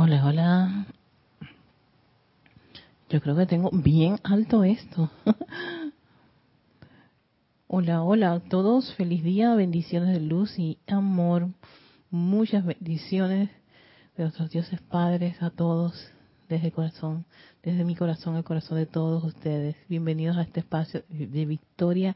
Hola, hola. Yo creo que tengo bien alto esto. hola, hola a todos. Feliz día, bendiciones de luz y amor. Muchas bendiciones de nuestros dioses padres a todos desde el corazón, desde mi corazón al corazón de todos ustedes. Bienvenidos a este espacio de victoria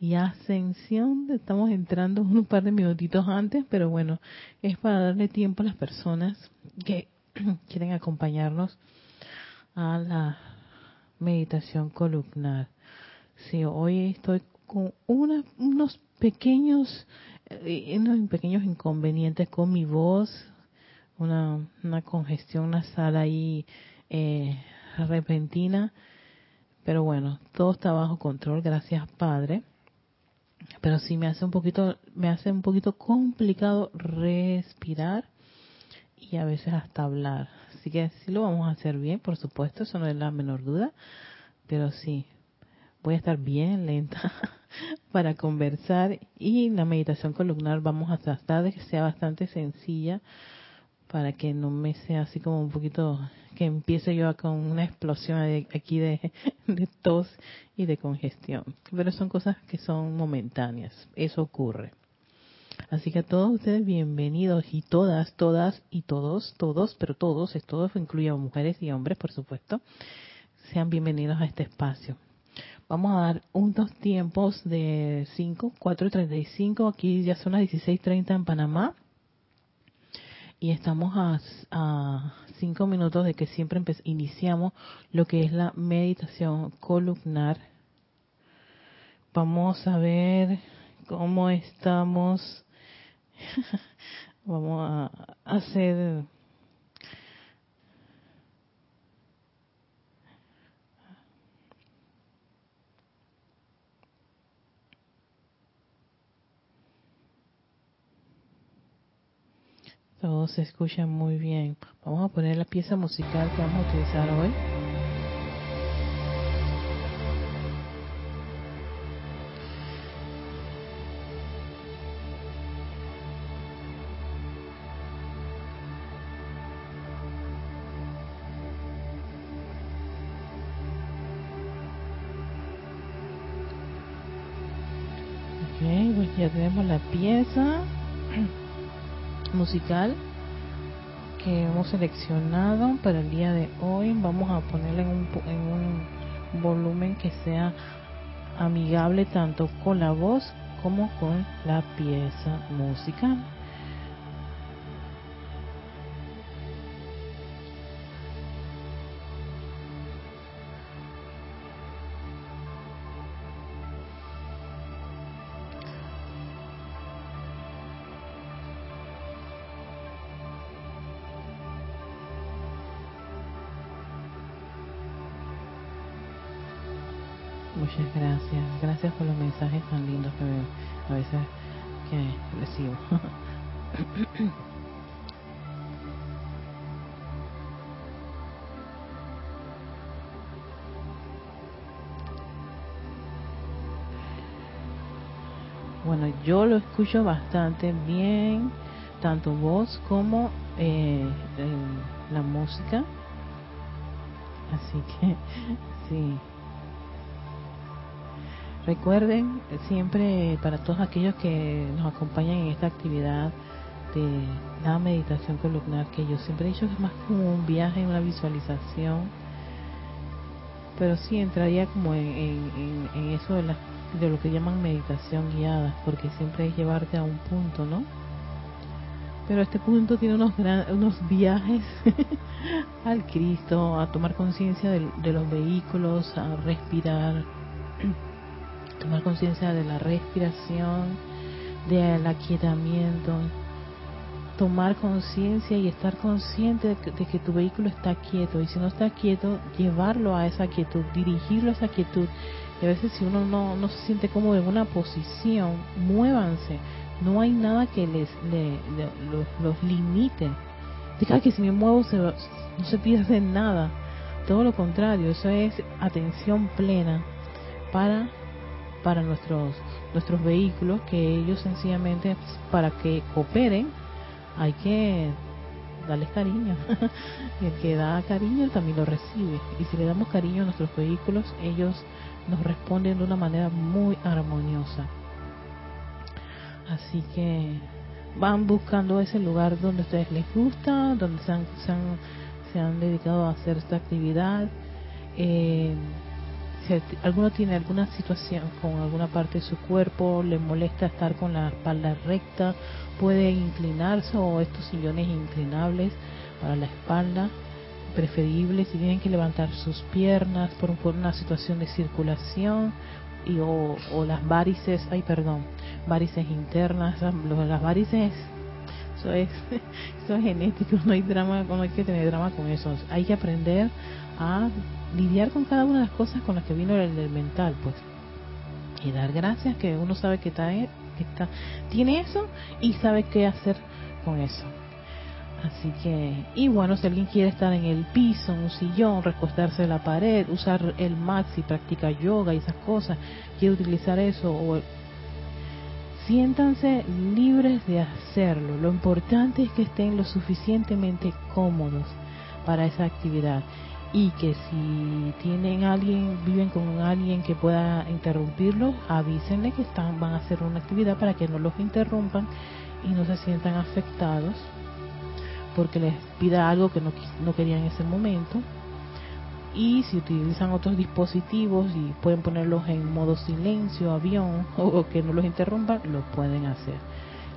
y ascensión. Estamos entrando un par de minutitos antes, pero bueno, es para darle tiempo a las personas que quieren acompañarnos a la meditación columnar. Sí, hoy estoy con unos pequeños, eh, unos pequeños inconvenientes con mi voz, una, una congestión nasal ahí eh, repentina, pero bueno, todo está bajo control, gracias Padre. Pero sí me hace un poquito, me hace un poquito complicado respirar y a veces hasta hablar. Así que sí lo vamos a hacer bien, por supuesto, eso no es la menor duda, pero sí, voy a estar bien lenta para conversar y la meditación columnar vamos a tratar de que sea bastante sencilla para que no me sea así como un poquito que empiece yo con una explosión aquí de, de tos y de congestión. Pero son cosas que son momentáneas, eso ocurre. Así que a todos ustedes bienvenidos y todas, todas y todos, todos, pero todos, es todos, incluye a mujeres y hombres, por supuesto, sean bienvenidos a este espacio. Vamos a dar unos tiempos de 5, 4 y 35, aquí ya son las 16.30 en Panamá y estamos a, a cinco minutos de que siempre iniciamos lo que es la meditación columnar. Vamos a ver cómo estamos Vamos a hacer Todo se escucha muy bien. Vamos a poner la pieza musical que vamos a utilizar hoy. La pieza musical que hemos seleccionado para el día de hoy. Vamos a ponerla en un, en un volumen que sea amigable tanto con la voz como con la pieza musical. Gracias. Gracias por los mensajes tan lindos que a veces que recibo. Bueno, yo lo escucho bastante bien, tanto voz como eh, la música. Así que sí, Recuerden siempre para todos aquellos que nos acompañan en esta actividad de la meditación columnar, que yo siempre he dicho que es más como un viaje, una visualización, pero sí entraría como en, eso de, de lo que llaman meditación guiada, porque siempre es llevarte a un punto, ¿no? Pero este punto tiene unos, unos viajes al Cristo, a tomar conciencia de los vehículos, a respirar tomar conciencia de la respiración, del aquietamiento, tomar conciencia y estar consciente de que, tu vehículo está quieto y si no está quieto, llevarlo a esa quietud, dirigirlo a esa quietud. Y a veces si uno no, se siente cómodo en una posición, muévanse. No hay nada que les, los, limite. Diga que si me muevo se, no se pierde nada. Todo lo contrario, eso es atención plena para para nuestros nuestros vehículos que ellos sencillamente para que cooperen hay que darles cariño. y el que da cariño también lo recibe. Y si le damos cariño a nuestros vehículos, ellos nos responden de una manera muy armoniosa. Así que van buscando ese lugar donde a ustedes les gusta, donde se han, se han, dedicado a hacer esta actividad. Eh, alguno tiene alguna situación con alguna parte de su cuerpo, le molesta estar con la espalda recta, puede inclinarse o estos sillones inclinables para la espalda, preferible si tienen que levantar sus piernas por, una situación de circulación y o, las varices, ay perdón, varices internas, las varices eso es, eso es genético, no hay drama, no hay que tener drama con eso. Hay que aprender a lidiar con cada una de las cosas con las que vino el mental, pues. Y dar gracias que uno sabe que está, que está, tiene eso y sabe qué hacer con eso. Así que, y bueno, si alguien quiere estar en el piso, en un sillón, recostarse en la pared, usar el mat si practica yoga y esas cosas, quiere utilizar eso, o siéntanse libres de hacerlo. Lo importante es que estén lo suficientemente cómodos para esa actividad y que si tienen alguien, viven con alguien que pueda interrumpirlos, avísenle que están, van a hacer una actividad para que no los interrumpan y no se sientan afectados porque les pida algo que no, no querían en ese momento. Y si utilizan otros dispositivos y pueden ponerlos en modo silencio, avión o que no los interrumpan, lo pueden hacer.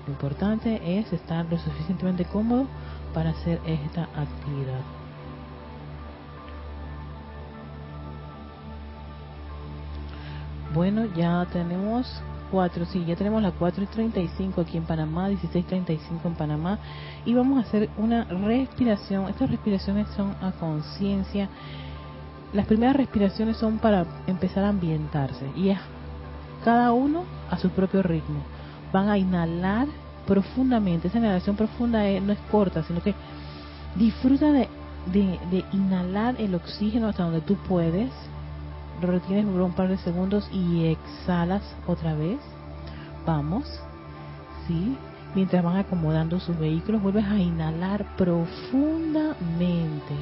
Lo importante es estar lo suficientemente cómodo para hacer esta actividad. Bueno, ya tenemos cuatro, sí, ya tenemos las 4 y 35 aquí en Panamá, 16.35 en Panamá, y vamos a hacer una respiración. Estas respiraciones son a conciencia. Las primeras respiraciones son para empezar a ambientarse, y es cada uno a su propio ritmo. Van a inhalar profundamente. Esa inhalación profunda no es corta, sino que disfruta de, de inhalar el oxígeno hasta donde tú puedes lo retienes por un par de segundos y exhalas otra vez. Vamos. ¿Sí? Mientras van acomodando sus vehículos, vuelves a inhalar profundamente.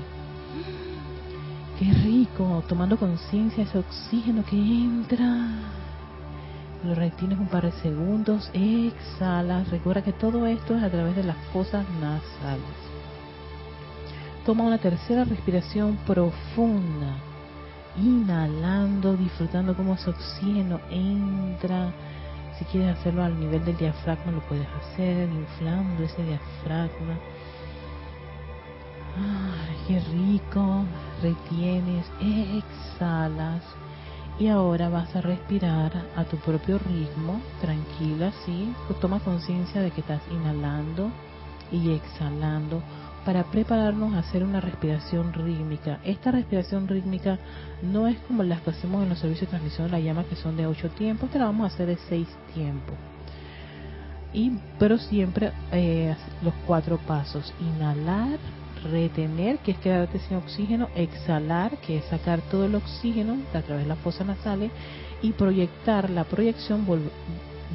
Qué rico, tomando conciencia ese oxígeno que entra. Lo retienes un par de segundos, exhalas. Recuerda que todo esto es a través de las fosas nasales. Toma una tercera respiración profunda inhalando, disfrutando cómo ese oxígeno entra. Si quieres hacerlo al nivel del diafragma, lo puedes hacer, inflando ese diafragma. Ay, qué rico. Retienes, exhalas. Y ahora vas a respirar a tu propio ritmo, tranquila, ¿sí? Toma conciencia de que estás inhalando y exhalando para prepararnos a hacer una respiración rítmica. Esta respiración rítmica no es como las que hacemos en los servicios de transmisión de la llama, que son de ocho tiempos, esta la vamos a hacer de seis tiempos. Y, pero siempre eh, los cuatro pasos. Inhalar, retener, que es quedarte sin oxígeno, exhalar, que es sacar todo el oxígeno a través de las fosas nasales, y proyectar, la proyección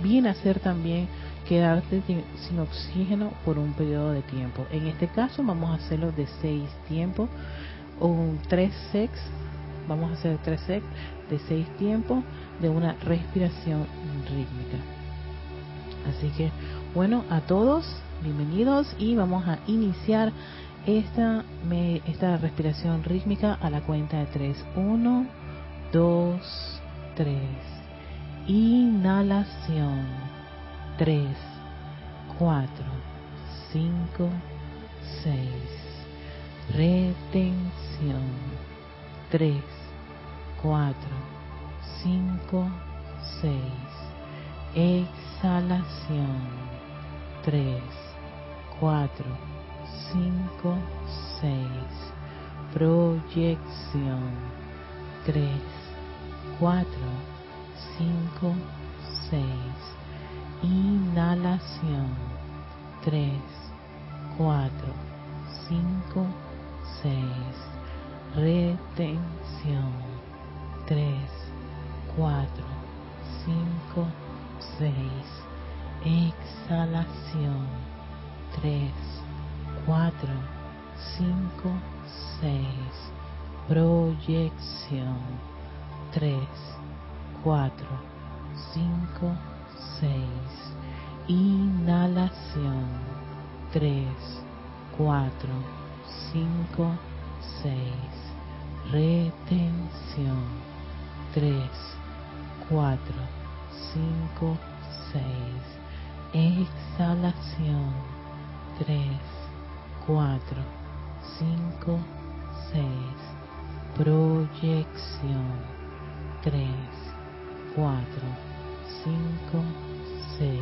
viene a ser también quedarte sin oxígeno por un periodo de tiempo. En este caso vamos a hacerlo de seis tiempos o tres sex, vamos a hacer tres sex de seis tiempos de una respiración rítmica. Así que bueno, a todos, bienvenidos y vamos a iniciar esta, esta respiración rítmica a la cuenta de tres. Uno, dos, tres. Inhalación 3, 4, 5, 6. Retención. 3, 4, 5, 6. Exhalación. 3, 4, 5, 6. Proyección. 3, 4, 5, 6 Inhalación. 3, 4, 5, 6. Retención. 3, 4, 5, 6. Exhalación. 3, 4, 5, 6. Proyección. 3, 4, 5, 6. Inhalación. 3, 4, 5, 6. Retención. 3, 4, 5, 6. Exhalación. 3, 4, 5, 6. Proyección. 3, 4, 5, 6.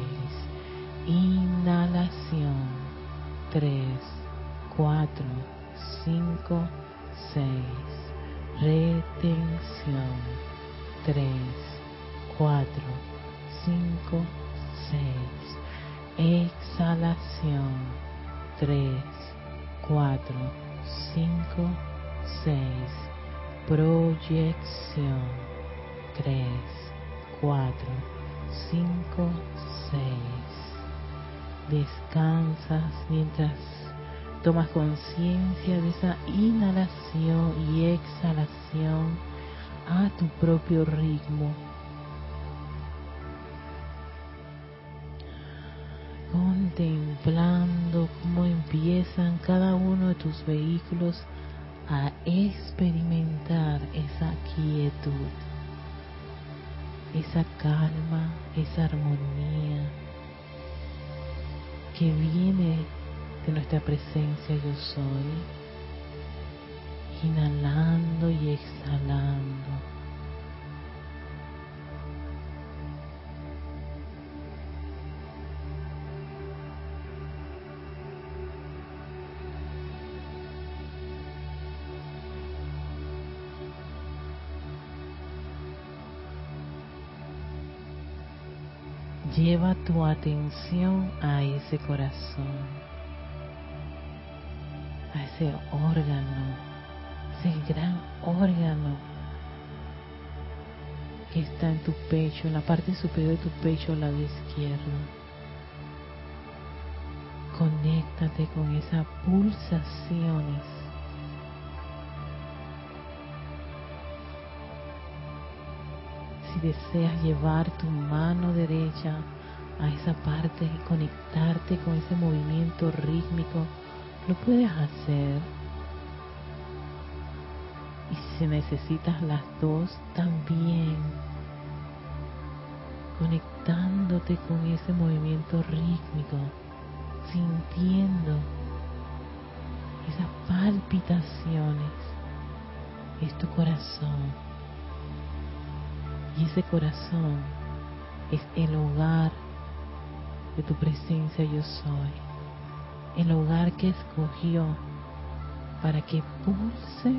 Inhalación. 3, 4, 5, 6. Retención. 3, 4, 5, 6. Exhalación. 3, 4, 5, 6. Proyección. 3, 4, 5, 6. Descansas mientras tomas conciencia de esa inhalación y exhalación a tu propio ritmo. Contemplando cómo empiezan cada uno de tus vehículos a experimentar esa quietud, esa calma, esa armonía que viene de nuestra presencia yo soy, inhalando y exhalando. Tu atención a ese corazón, a ese órgano, ese gran órgano que está en tu pecho, en la parte superior de tu pecho, al lado izquierdo. Conéctate con esas pulsaciones. Si deseas llevar tu mano derecha a esa parte y conectarte con ese movimiento rítmico, lo puedes hacer. Y si necesitas las dos, también conectándote con ese movimiento rítmico, sintiendo esas palpitaciones, es tu corazón. Y ese corazón es el hogar de tu presencia yo soy, el hogar que escogió para que pulse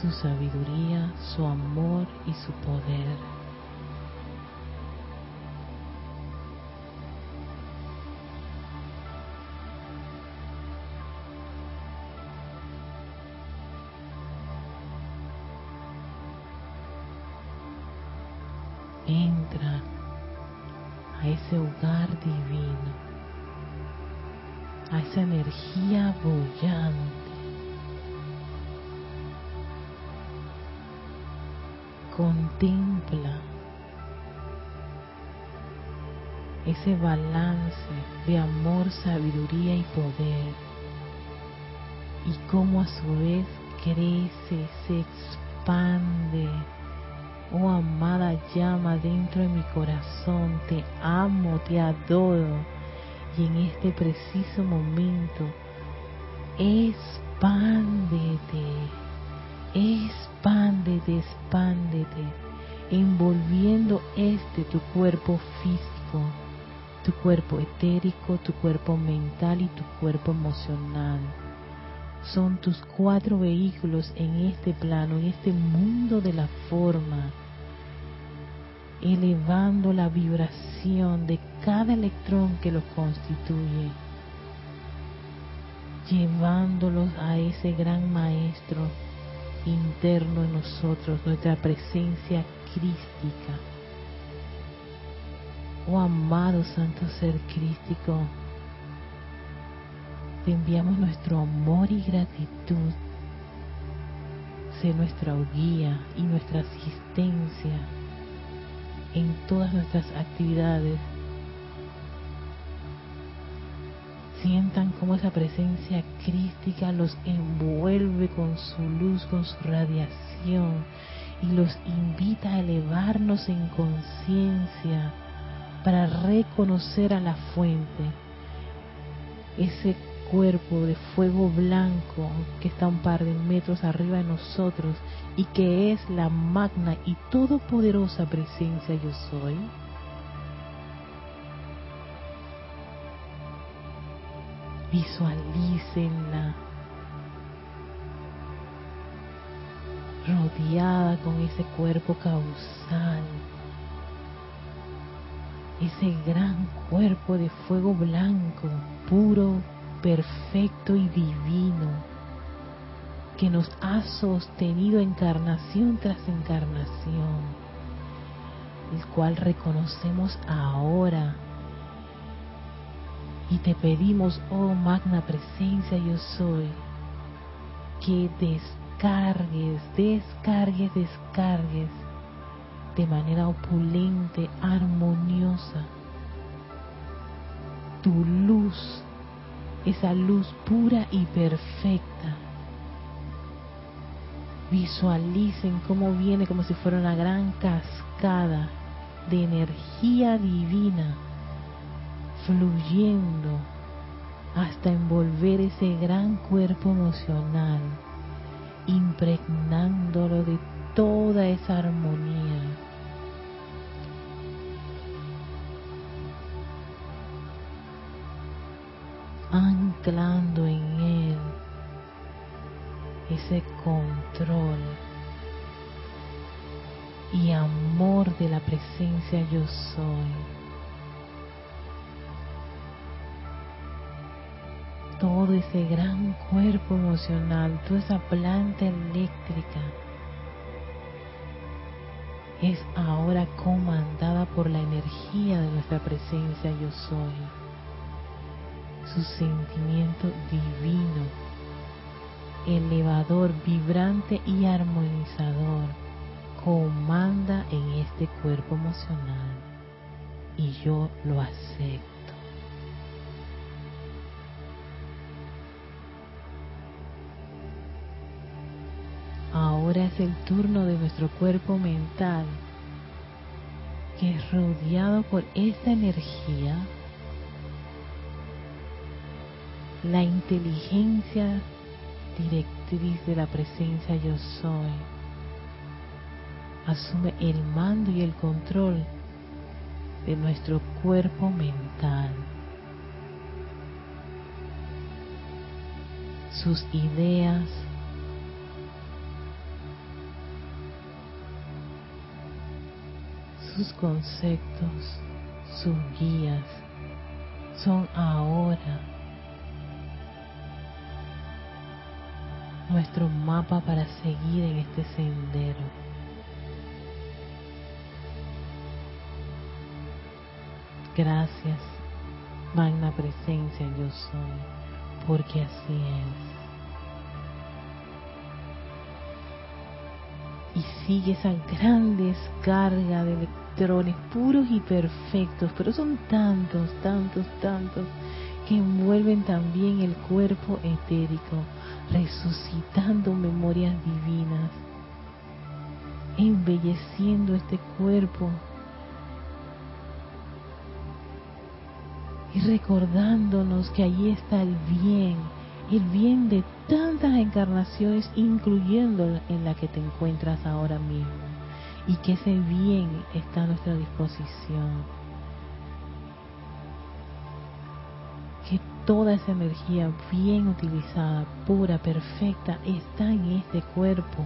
su sabiduría, su amor y su poder. Ese balance de amor, sabiduría y poder. Y cómo a su vez crece, se expande. Oh amada llama dentro de mi corazón, te amo, te adoro. Y en este preciso momento, expándete, expándete, expándete, envolviendo este tu cuerpo físico, tu cuerpo etérico, tu cuerpo mental y tu cuerpo emocional. Son tus cuatro vehículos en este plano, en este mundo de la forma elevando la vibración de cada electrón que los constituye, llevándolos a ese gran maestro interno en nosotros, nuestra presencia crística. Oh amado Santo Ser Crístico, te enviamos nuestro amor y gratitud. Sé nuestra guía y nuestra asistencia en todas nuestras actividades. Sientan cómo esa presencia crística los envuelve con su luz, con su radiación y los invita a elevarnos en conciencia para reconocer a la fuente, ese cuerpo de fuego blanco que está un par de metros arriba de nosotros y que es la magna y todopoderosa presencia yo soy. Visualícenla rodeada con ese cuerpo causal, ese gran cuerpo de fuego blanco, puro, perfecto y divino, que nos ha sostenido encarnación tras encarnación, el cual reconocemos ahora. Y te pedimos, oh magna presencia yo soy, que descargues, descargues, descargues de manera opulente, armoniosa, tu luz, esa luz pura y perfecta. Visualicen cómo viene como si fuera una gran cascada de energía divina fluyendo hasta envolver ese gran cuerpo emocional impregnándolo de toda esa armonía. anclando en él ese control y amor de la presencia yo soy. todo ese gran cuerpo emocional, toda esa planta eléctrica es ahora comandada por la energía de nuestra presencia yo soy. Su sentimiento divino, elevador, vibrante y armonizador comanda en este cuerpo emocional y yo lo acepto. Ahora es el turno de nuestro cuerpo mental, que es rodeado por esta energía, la inteligencia directriz de la presencia yo soy. Asume el mando y el control de nuestro cuerpo mental. Sus ideas, sus conceptos, sus guías, son ahora nuestro mapa para seguir en este sendero. Gracias, magna presencia yo soy, porque así es. Y sigue esa gran descarga de electrones puros y perfectos, pero son tantos, tantos, tantos que envuelven también el cuerpo etérico, resucitando memorias divinas, embelleciendo este cuerpo y recordándonos que allí está el bien, el bien de tantas encarnaciones, incluyendo en la que te encuentras ahora mismo, y que ese bien está a nuestra disposición. Que toda esa energía bien utilizada, pura, perfecta, está en este cuerpo.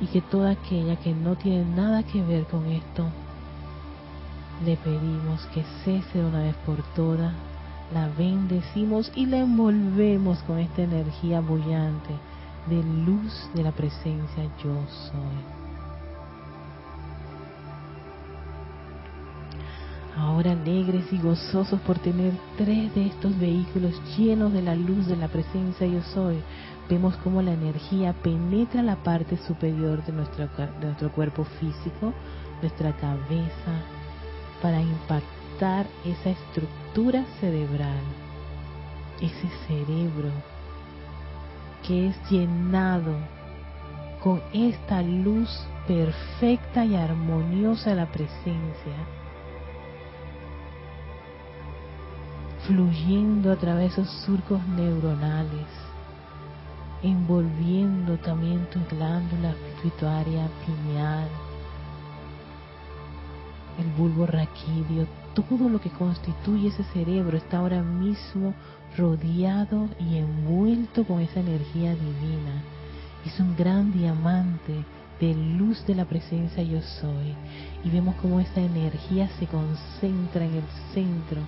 Y que toda aquella que no tiene nada que ver con esto, le pedimos que cese una vez por todas la bendecimos y la envolvemos con esta energía bullante de luz de la presencia yo soy. Ahora alegres y gozosos por tener tres de estos vehículos llenos de la luz de la presencia yo soy, vemos cómo la energía penetra la parte superior de nuestro, de nuestro cuerpo físico, nuestra cabeza, para impactar esa estructura cerebral, ese cerebro que es llenado con esta luz perfecta y armoniosa la presencia, fluyendo a través de esos surcos neuronales, envolviendo también tu glándula pituitaria pineal, el bulbo raquídeo, todo lo que constituye ese cerebro está ahora mismo rodeado y envuelto con esa energía divina. Es un gran diamante de luz de la presencia yo soy. Y vemos cómo esa energía se concentra en el centro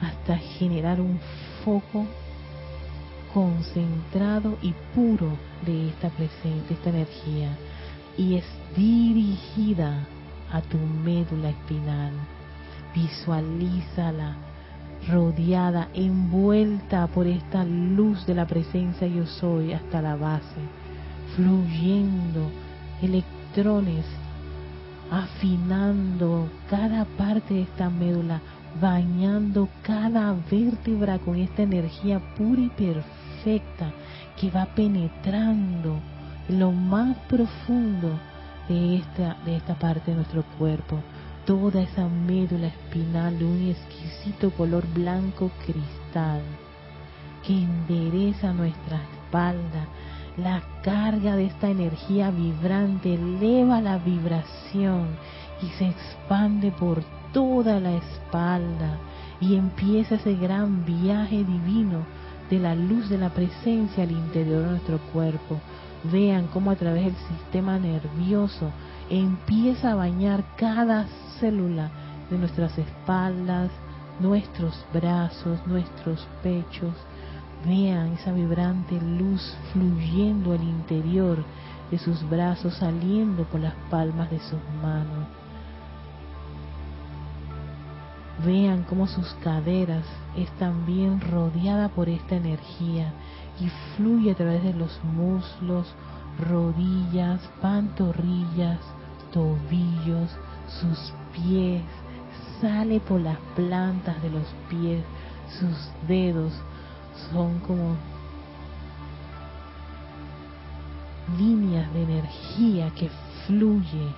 hasta generar un foco concentrado y puro de esta presencia, esta energía. Y es dirigida a tu médula espinal. Visualízala rodeada, envuelta por esta luz de la presencia yo soy hasta la base, fluyendo electrones, afinando cada parte de esta médula, bañando cada vértebra con esta energía pura y perfecta que va penetrando en lo más profundo de esta, de esta parte de nuestro cuerpo toda esa médula espinal de un exquisito color blanco cristal que endereza nuestra espalda. La carga de esta energía vibrante eleva la vibración y se expande por toda la espalda y empieza ese gran viaje divino de la luz de la presencia al interior de nuestro cuerpo. Vean cómo a través del sistema nervioso empieza a bañar cada célula de nuestras espaldas, nuestros brazos, nuestros pechos. Vean esa vibrante luz fluyendo al interior de sus brazos, saliendo por las palmas de sus manos. Vean cómo sus caderas están bien rodeadas por esta energía y fluye a través de los muslos, rodillas, pantorrillas, tobillos, sus pies, sale por las plantas de los pies, sus dedos son como líneas de energía que fluye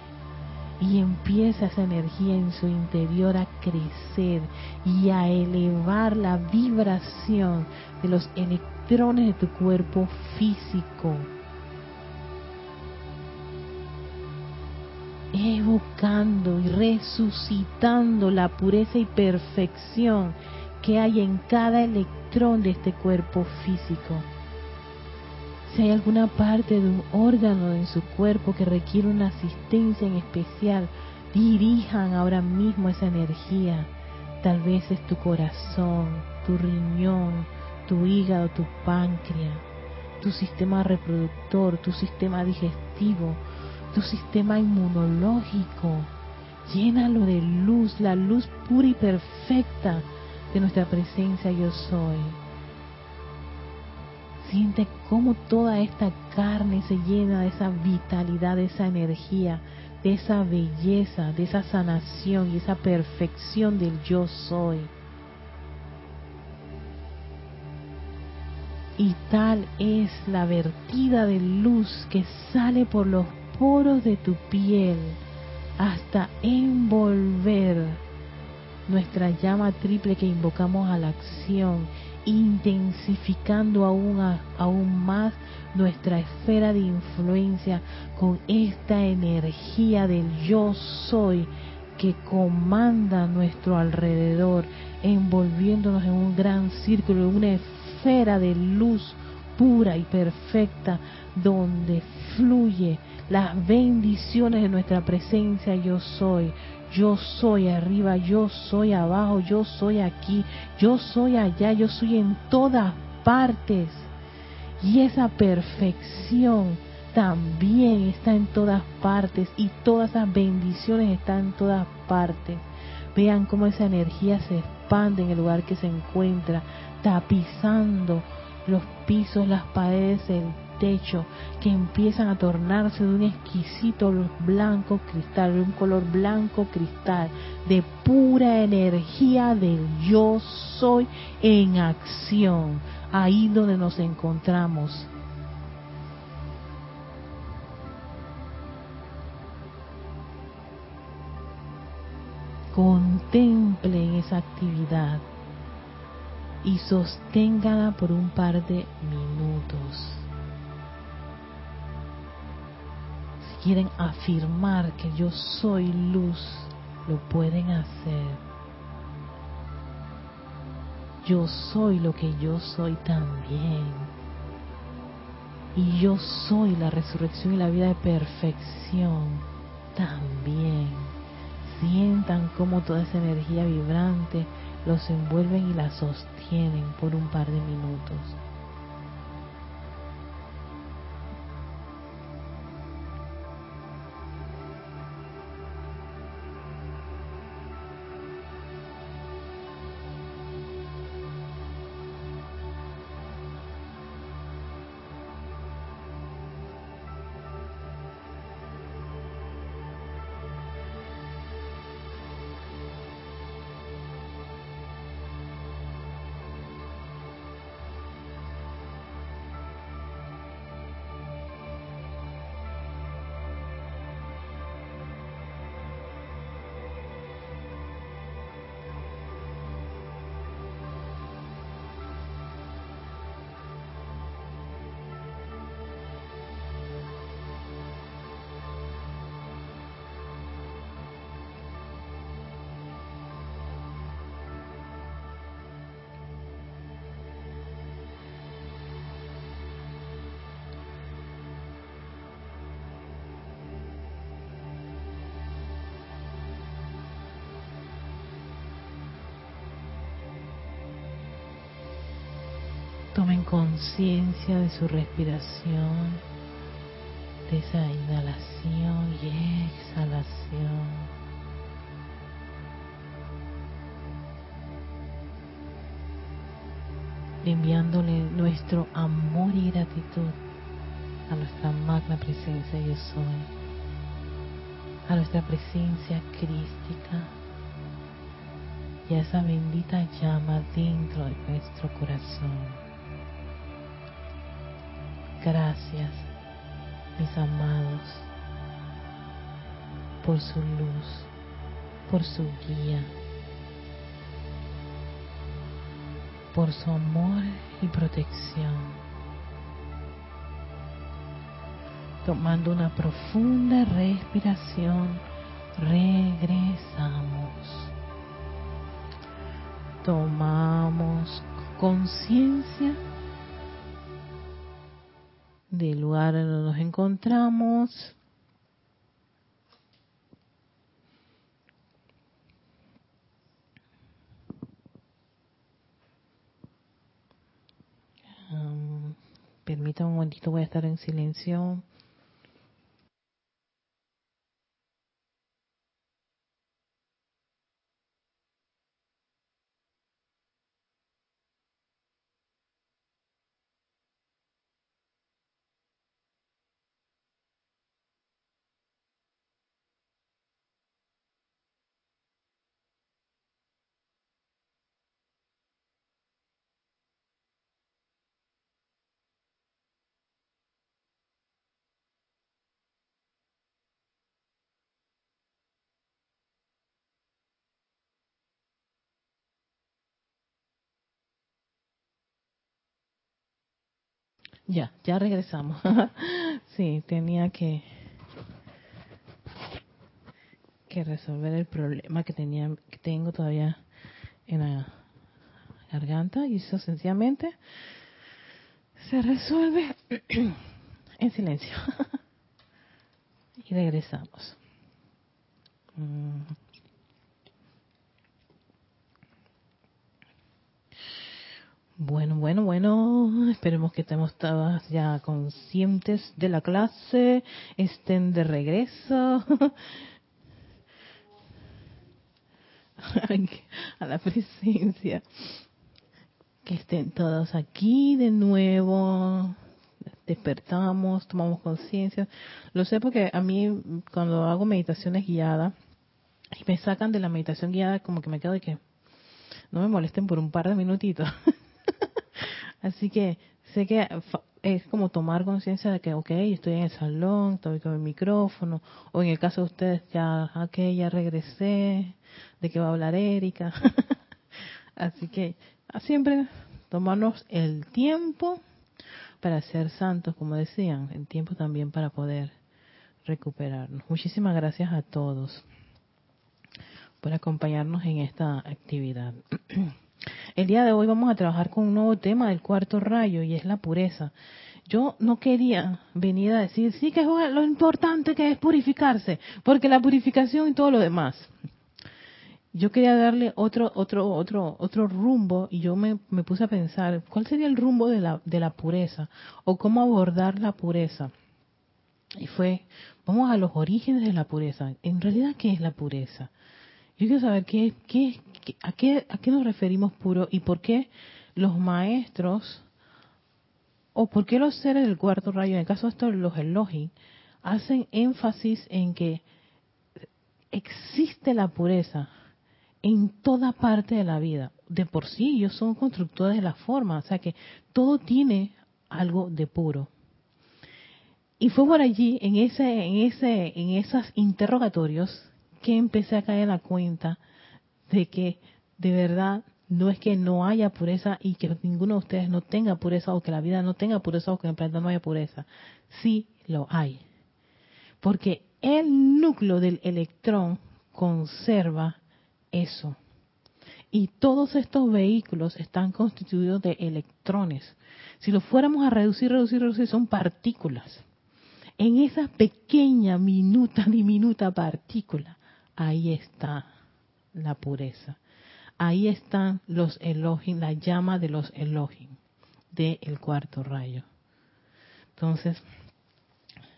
y empieza esa energía en su interior a crecer y a elevar la vibración de los electrones de tu cuerpo físico evocando y resucitando la pureza y perfección que hay en cada electrón de este cuerpo físico. Si hay alguna parte de un órgano en su cuerpo que requiere una asistencia en especial, dirijan ahora mismo esa energía. Tal vez es tu corazón, tu riñón, tu hígado, tu páncreas, tu sistema reproductor, tu sistema digestivo, tu sistema inmunológico. Llénalo de luz, la luz pura y perfecta de nuestra presencia yo soy. Siente cómo toda esta carne se llena de esa vitalidad, de esa energía, de esa belleza, de esa sanación y esa perfección del yo soy. Y tal es la vertida de luz que sale por los poros de tu piel hasta envolver nuestra llama triple que invocamos a la acción, intensificando aún, aún más nuestra esfera de influencia con esta energía del yo soy que comanda nuestro alrededor, envolviéndonos en un gran círculo, en una esfera de luz pura y perfecta, donde fluye las bendiciones de nuestra presencia yo soy. Yo soy arriba, yo soy abajo, yo soy aquí, yo soy allá, yo soy en todas partes. Y esa perfección también está en todas partes y todas esas bendiciones están en todas partes. Vean cómo esa energía se expande en el lugar que se encuentra, tapizando los pisos, las paredes, el techo, que empiezan a tornarse de un exquisito blanco cristal, de un color blanco cristal, de pura energía del yo soy en acción, ahí donde nos encontramos. Contemplen esa actividad y sosténgala por un par de minutos. Si quieren afirmar que yo soy luz, lo pueden hacer. Yo soy lo que yo soy también. Y yo soy la resurrección y la vida de perfección también. Sientan como toda esa energía vibrante los envuelven y la sostienen por un par de minutos. Tomen conciencia de su respiración, de esa inhalación y exhalación. Enviándole nuestro amor y gratitud a nuestra magna presencia yo soy, a nuestra presencia crística y a esa bendita llama dentro de nuestro corazón. Gracias, mis amados, por su luz, por su guía, por su amor y protección. Tomando una profunda respiración, regresamos. Tomamos conciencia del lugar en donde nos encontramos. Um, permítanme un momentito, voy a estar en silencio. Ya, ya regresamos. sí, tenía que que resolver el problema que tenía que tengo todavía en la garganta y eso sencillamente se resuelve en silencio. y regresamos. Mm. Bueno, bueno, bueno, esperemos que estemos todas ya conscientes de la clase, estén de regreso. a la presencia. Que estén todos aquí de nuevo. Despertamos, tomamos conciencia. Lo sé porque a mí cuando hago meditaciones guiadas y me sacan de la meditación guiada como que me quedo de que no me molesten por un par de minutitos. Así que sé que es como tomar conciencia de que, ok, estoy en el salón, estoy con el micrófono, o en el caso de ustedes, ya, ok, ya regresé, de qué va a hablar Erika. Así que siempre tomarnos el tiempo para ser santos, como decían, el tiempo también para poder recuperarnos. Muchísimas gracias a todos por acompañarnos en esta actividad. El día de hoy vamos a trabajar con un nuevo tema del cuarto rayo y es la pureza. Yo no quería venir a decir, sí que es lo importante que es purificarse, porque la purificación y todo lo demás. Yo quería darle otro, otro, otro, otro rumbo y yo me, me puse a pensar, ¿cuál sería el rumbo de la, de la pureza? O cómo abordar la pureza. Y fue, vamos a los orígenes de la pureza. En realidad, ¿qué es la pureza? Yo quiero saber qué, qué, a, qué, a qué nos referimos puro y por qué los maestros o por qué los seres del cuarto rayo, en el caso de estos, los Elohim, hacen énfasis en que existe la pureza en toda parte de la vida. De por sí ellos son constructores de la forma, o sea que todo tiene algo de puro. Y fue por allí, en ese, en ese, en esos interrogatorios, que empecé a caer la cuenta de que de verdad no es que no haya pureza y que ninguno de ustedes no tenga pureza o que la vida no tenga pureza o que en el planeta no haya pureza. Sí lo hay. Porque el núcleo del electrón conserva eso. Y todos estos vehículos están constituidos de electrones. Si lo fuéramos a reducir, reducir, reducir, son partículas. En esa pequeña, minuta, diminuta partícula ahí está la pureza. Ahí están los elogios, la llama de los elogios del cuarto rayo. Entonces,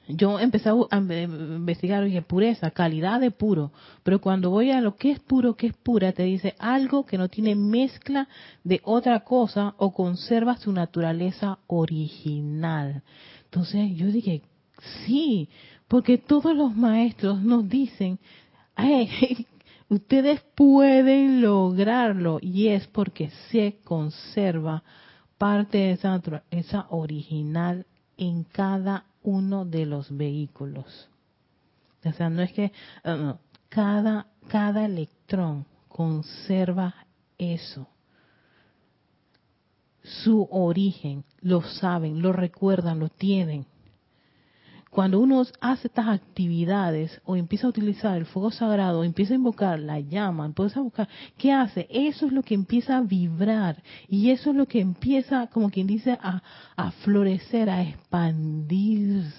yo empecé a investigar, oye, pureza, calidad de puro, pero cuando voy a lo que es puro, que es pura, te dice algo que no tiene mezcla de otra cosa o conserva su naturaleza original. Entonces yo dije, sí, porque todos los maestros nos dicen ustedes pueden lograrlo y es porque se conserva parte de esa original en cada uno de los vehículos. O sea, no es que cada cada electrón conserva eso. Su origen, lo saben, lo recuerdan, lo tienen cuando uno hace estas actividades o empieza a utilizar el fuego sagrado, o empieza a invocar la llama, empieza a buscar, ¿qué hace? Eso es lo que empieza a vibrar y eso es lo que empieza, como quien dice, a, florecer, a expandirse.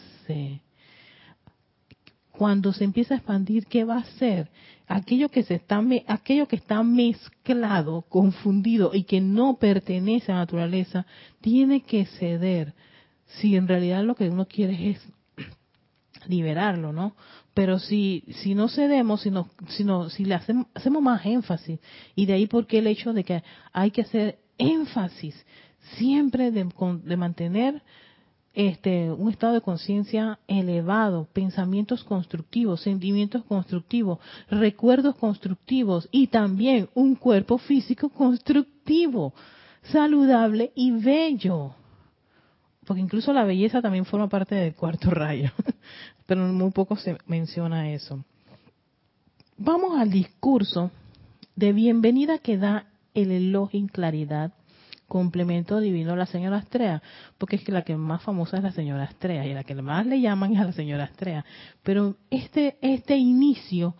Cuando se empieza a expandir, ¿qué va a hacer? Aquello que se está, aquello que está mezclado, confundido y que no pertenece a la naturaleza, tiene que ceder. Si en realidad lo que uno quiere es liberarlo, ¿no? Pero si, si no cedemos, si, no, si, si le hacemos, hacemos más énfasis, y de ahí porque el hecho de que hay que hacer énfasis siempre de, de mantener este, un estado de conciencia elevado, pensamientos constructivos, sentimientos constructivos, recuerdos constructivos y también un cuerpo físico constructivo, saludable y bello porque incluso la belleza también forma parte del cuarto rayo, pero muy poco se menciona eso. Vamos al discurso de bienvenida que da el elogio en claridad, complemento divino a la señora Astrea, porque es que la que más famosa es la señora Astrea y la que más le llaman es a la señora Astrea. Pero este, este inicio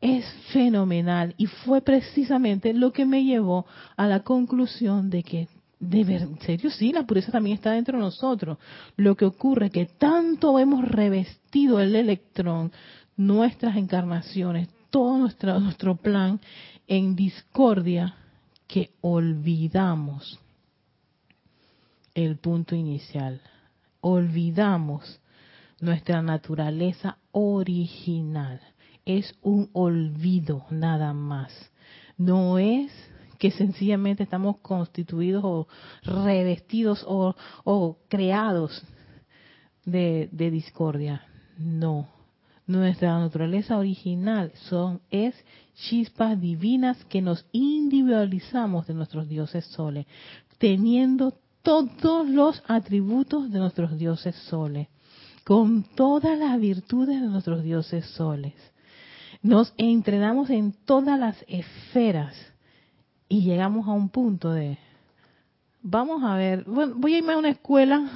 es fenomenal y fue precisamente lo que me llevó a la conclusión de que de ver, en serio, sí, la pureza también está dentro de nosotros. Lo que ocurre es que tanto hemos revestido el electrón, nuestras encarnaciones, todo nuestro, nuestro plan en discordia, que olvidamos el punto inicial. Olvidamos nuestra naturaleza original. es un olvido nada más. No es que sencillamente estamos constituidos o revestidos o, creados de, de discordia. No, nuestra naturaleza original son es chispas divinas que nos individualizamos de nuestros dioses soles, teniendo todos los atributos de nuestros dioses soles, con todas las virtudes de nuestros dioses soles. Nos entrenamos en todas las esferas y llegamos a un punto de vamos a ver, bueno, voy a irme a una escuela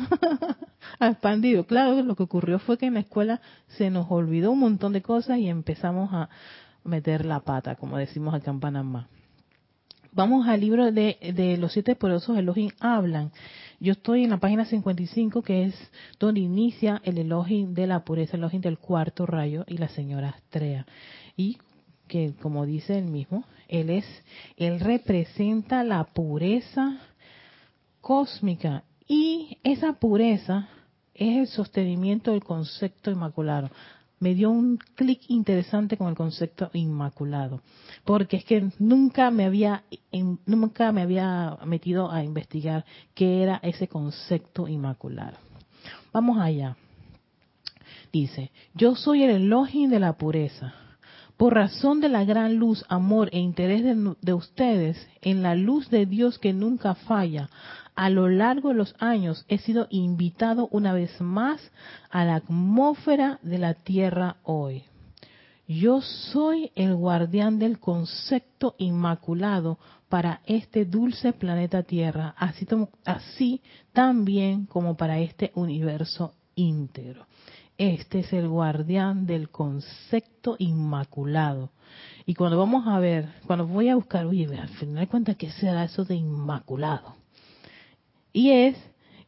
a expandido. Claro, lo que ocurrió fue que en la escuela se nos olvidó un montón de cosas y empezamos a meter la pata, como decimos acá en Panamá. Vamos al libro de, de los siete poderosos Elohim hablan. Yo estoy en la página 55, que es donde inicia el Elohim de la pureza, el del cuarto rayo y la señora Astrea. Y que, como dice él mismo, él es, él representa la pureza cósmica y esa pureza es el sostenimiento del concepto inmaculado. Me dio un clic interesante con el concepto inmaculado, porque es que nunca me había nunca me había metido a investigar qué era ese concepto inmaculado. Vamos allá. Dice, yo soy el elogio de la pureza por razón de la gran luz, amor e interés de, ustedes en la luz de Dios que nunca falla, a lo largo de los años he sido invitado una vez más a la atmósfera de la Tierra hoy. Yo soy el guardián del concepto inmaculado para este dulce planeta Tierra, así, así también como para este universo íntegro. Este es el guardián del concepto inmaculado. Y cuando vamos a ver, cuando voy a buscar, oye, al final de cuentas, ¿qué será eso de inmaculado? Y es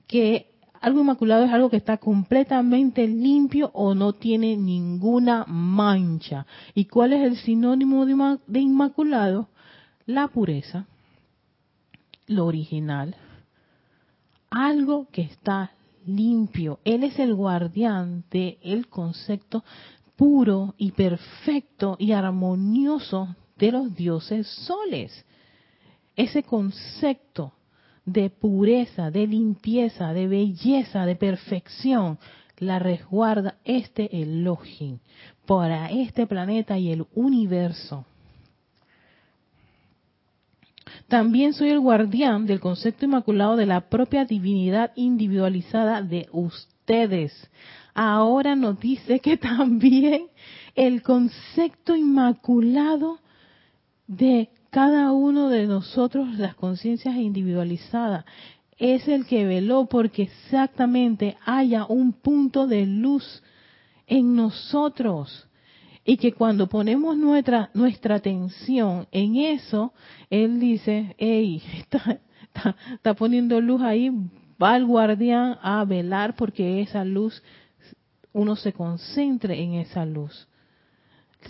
que algo inmaculado es algo que está completamente limpio o no tiene ninguna mancha. ¿Y cuál es el sinónimo de, inmaculado? La pureza, lo original, algo que está limpio. Él es el guardián del el concepto puro y perfecto y armonioso de los dioses soles. Ese concepto de pureza, de limpieza, de belleza, de perfección, la resguarda este Elohim para este planeta y el universo. También soy el guardián del concepto inmaculado de la propia divinidad individualizada de ustedes. Ahora nos dice que también el concepto inmaculado de cada uno de nosotros, las conciencias individualizadas, es el que veló porque exactamente haya un punto de luz en nosotros y que cuando ponemos nuestra, nuestra atención en eso, Él dice, hey, está, está, poniendo luz ahí, va el guardián a velar porque esa luz, uno se concentre en esa luz,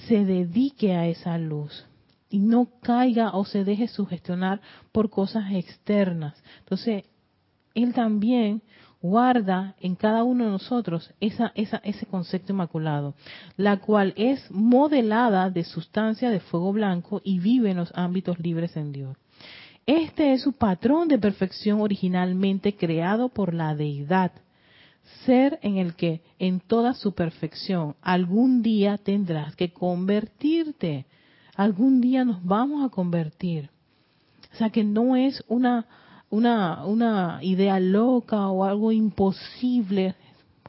se dedique a esa luz y no caiga o se deje sugestionar por cosas externas. Entonces, Él también guarda en cada uno de nosotros ese concepto inmaculado, la cual es modelada de sustancia de fuego blanco y vive en los ámbitos libres en Dios. Este es su patrón de perfección originalmente creado por la deidad, ser en el que en toda su perfección algún día tendrás que convertirte, algún día nos vamos a convertir. O sea que no es una una, una idea loca o algo imposible.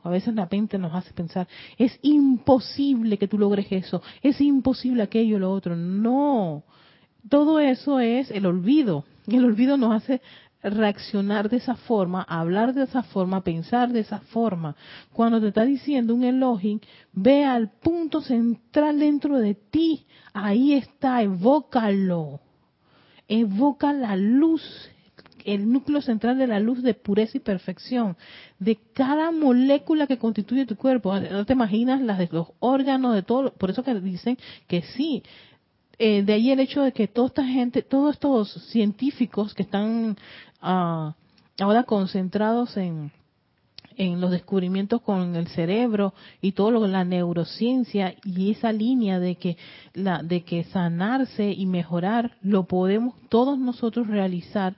A veces la mente nos hace pensar, es imposible que tú logres eso, es imposible aquello o lo otro. No, todo eso es el olvido. El olvido nos hace reaccionar de esa forma, hablar de esa forma, pensar de esa forma. Cuando te está diciendo un elogio, ve al punto central dentro de ti. Ahí está, evócalo. Evoca la luz el núcleo central de la luz de pureza y perfección, de cada molécula que constituye tu cuerpo. No te imaginas las de los órganos, de todo. Por eso que dicen que sí. Eh, de ahí el hecho de que toda esta gente, todos estos científicos que están ah, ahora concentrados en, en los descubrimientos con el cerebro y todo lo la neurociencia y esa línea de que la de que sanarse y mejorar lo podemos todos nosotros realizar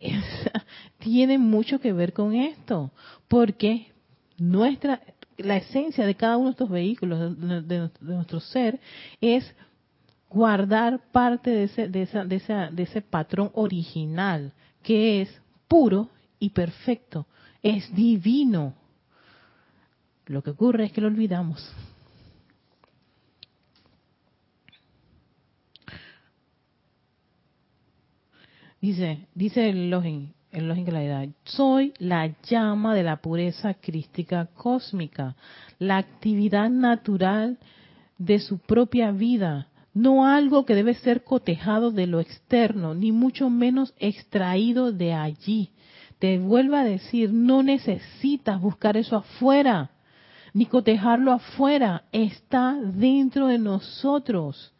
tiene mucho que ver con esto porque nuestra la esencia de cada uno de estos vehículos de, nuestro ser es guardar parte de ese, de, esa, de, esa, de ese patrón original que es puro y perfecto es divino. Lo que ocurre es que lo olvidamos. Dice, dice el Login, el Login edad, soy la llama de la pureza crística cósmica, la actividad natural de su propia vida, no algo que debe ser cotejado de lo externo, ni mucho menos extraído de allí. Te vuelvo a decir, no necesitas buscar eso afuera, ni cotejarlo afuera, está dentro de nosotros.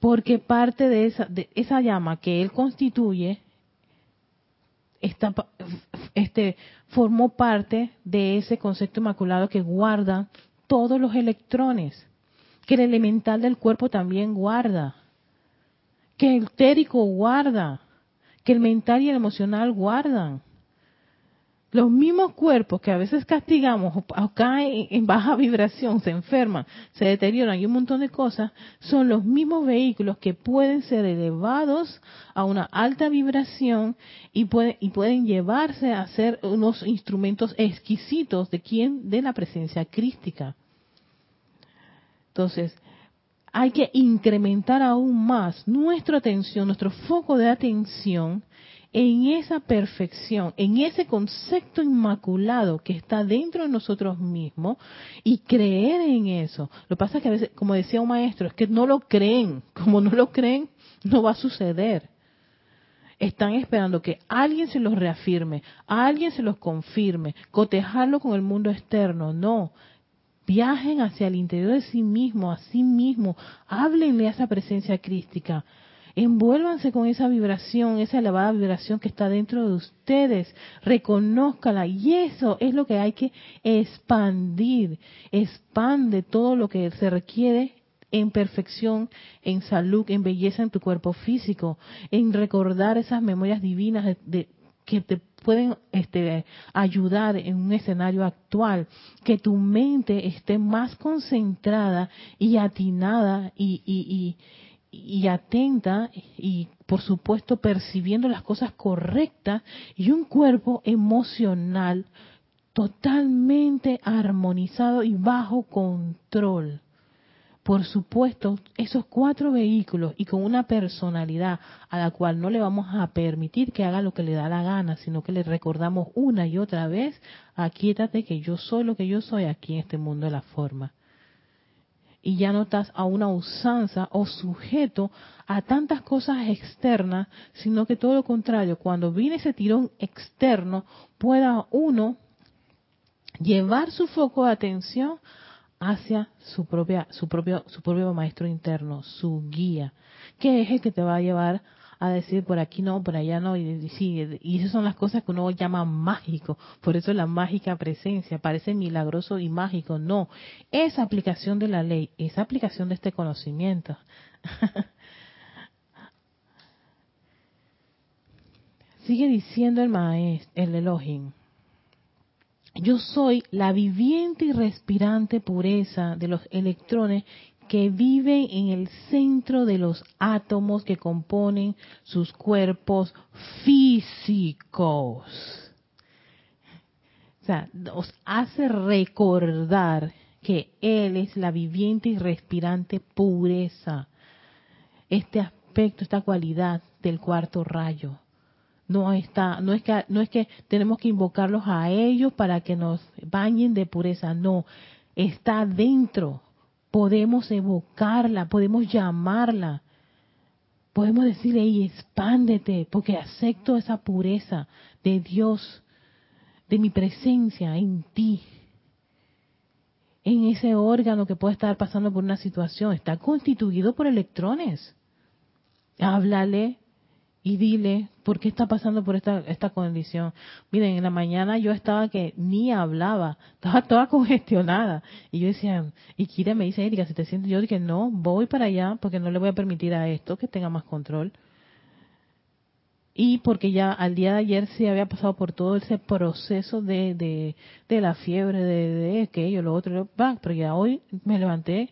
Porque parte de esa, de esa llama que él constituye, está, este, formó parte de ese concepto inmaculado que guarda todos los electrones, que el elemental del cuerpo también guarda, que el térico guarda, que el mental y el emocional guardan. Los mismos cuerpos que a veces castigamos o caen en baja vibración, se enferman, se deterioran y un montón de cosas, son los mismos vehículos que pueden ser elevados a una alta vibración y, y pueden llevarse a ser unos instrumentos exquisitos de quién? De la presencia crística. Entonces, hay que incrementar aún más nuestra atención, nuestro foco de atención en esa perfección, en ese concepto inmaculado que está dentro de nosotros mismos y creer en eso. Lo que pasa es que a veces, como decía un maestro, es que no lo creen. Como no lo creen, no va a suceder. Están esperando que alguien se los reafirme, alguien se los confirme, cotejarlo con el mundo externo. No, viajen hacia el interior de sí mismo, a sí mismo, háblenle a esa presencia crística, envuélvanse con esa vibración, esa elevada vibración que está dentro de ustedes, reconózcala. Y eso es lo que hay que expandir, expande todo lo que se requiere en perfección, en salud, en belleza en tu cuerpo físico, en recordar esas memorias divinas que te pueden este, ayudar en un escenario actual, que tu mente esté más concentrada y atinada y, y, y, y atenta y por supuesto percibiendo las cosas correctas y un cuerpo emocional totalmente armonizado y bajo control por supuesto, esos cuatro vehículos y con una personalidad a la cual no le vamos a permitir que haga lo que le da la gana, sino que le recordamos una y otra vez, aquíétate que yo soy lo que yo soy aquí en este mundo de la forma. Y ya no estás a una usanza o sujeto a tantas cosas externas, sino que todo lo contrario, cuando viene ese tirón externo, pueda uno llevar su foco de atención hacia su propia su propio su propio maestro interno, su guía, que es el que te va a llevar a decir por aquí no, por allá no, y, y esas son las cosas que uno llama mágico, por eso la mágica presencia, parece milagroso y mágico, no, es aplicación de la ley, es aplicación de este conocimiento. Sigue diciendo el maestro, el Elohim, yo soy la viviente y respirante pureza de los electrones que viven en el centro de los átomos que componen sus cuerpos físicos. O sea, nos hace recordar que Él es la viviente y respirante pureza. Este aspecto, esta cualidad del cuarto rayo no está, no es que no es que tenemos que invocarlos a ellos para que nos bañen de pureza, no, está dentro. Podemos evocarla, podemos llamarla. Podemos decirle, y expándete, porque acepto esa pureza de Dios, de mi presencia en ti. En ese órgano que puede estar pasando por una situación, está constituido por electrones. Háblale, y dile por qué está pasando por esta, condición. Miren, en la mañana yo estaba que ni hablaba, estaba toda congestionada. Y yo decía, y Kira me dice, Erika, si te sientes, yo dije, no, voy para allá porque no le voy a permitir a esto que tenga más control. Y porque ya al día de ayer sí había pasado por todo ese proceso de, de, la fiebre, de, de aquello, lo otro, pero ya hoy me levanté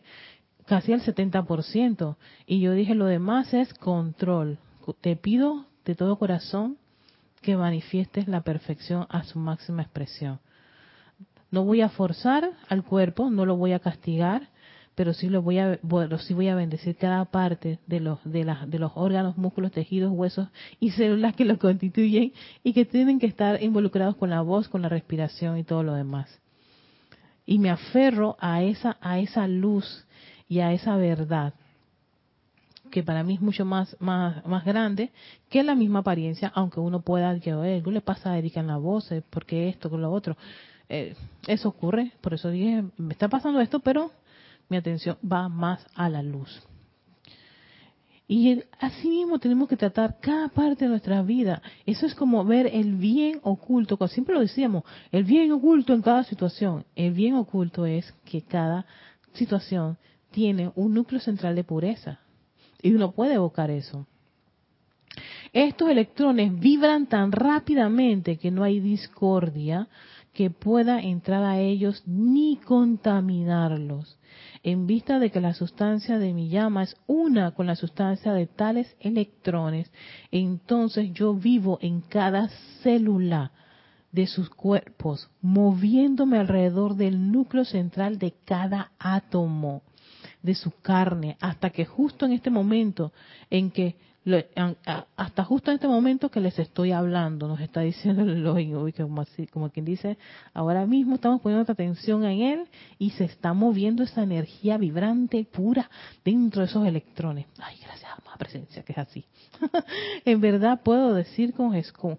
casi al 70%. Y yo dije, lo demás es control te pido de todo corazón que manifiestes la perfección a su máxima expresión. No voy a forzar al cuerpo, no lo voy a castigar, pero sí lo voy a sí voy a bendecir cada parte de los de las de los órganos, músculos, tejidos, huesos y células que lo constituyen y que tienen que estar involucrados con la voz, con la respiración y todo lo demás. Y me aferro a esa a esa luz y a esa verdad que para mí es mucho más, más, más grande que la misma apariencia, aunque uno pueda decir, ¿qué le pasa a Erika en la voz? porque esto, con lo otro? Eh, eso ocurre, por eso dije, me está pasando esto, pero mi atención va más a la luz. Y así mismo tenemos que tratar cada parte de nuestra vida. Eso es como ver el bien oculto, como siempre lo decíamos, el bien oculto en cada situación. El bien oculto es que cada situación tiene un núcleo central de pureza. Y uno puede evocar eso. Estos electrones vibran tan rápidamente que no hay discordia que pueda entrar a ellos ni contaminarlos. En vista de que la sustancia de mi llama es una con la sustancia de tales electrones, entonces yo vivo en cada célula de sus cuerpos, moviéndome alrededor del núcleo central de cada átomo de su carne, hasta que justo en este momento en que hasta justo en este momento que les estoy hablando, nos está diciendo el Elohim, como, así, como quien dice, ahora mismo estamos poniendo atención en él y se está moviendo esa energía vibrante pura dentro de esos electrones. Ay, gracias a más presencia, que es así. en verdad puedo decir con, con,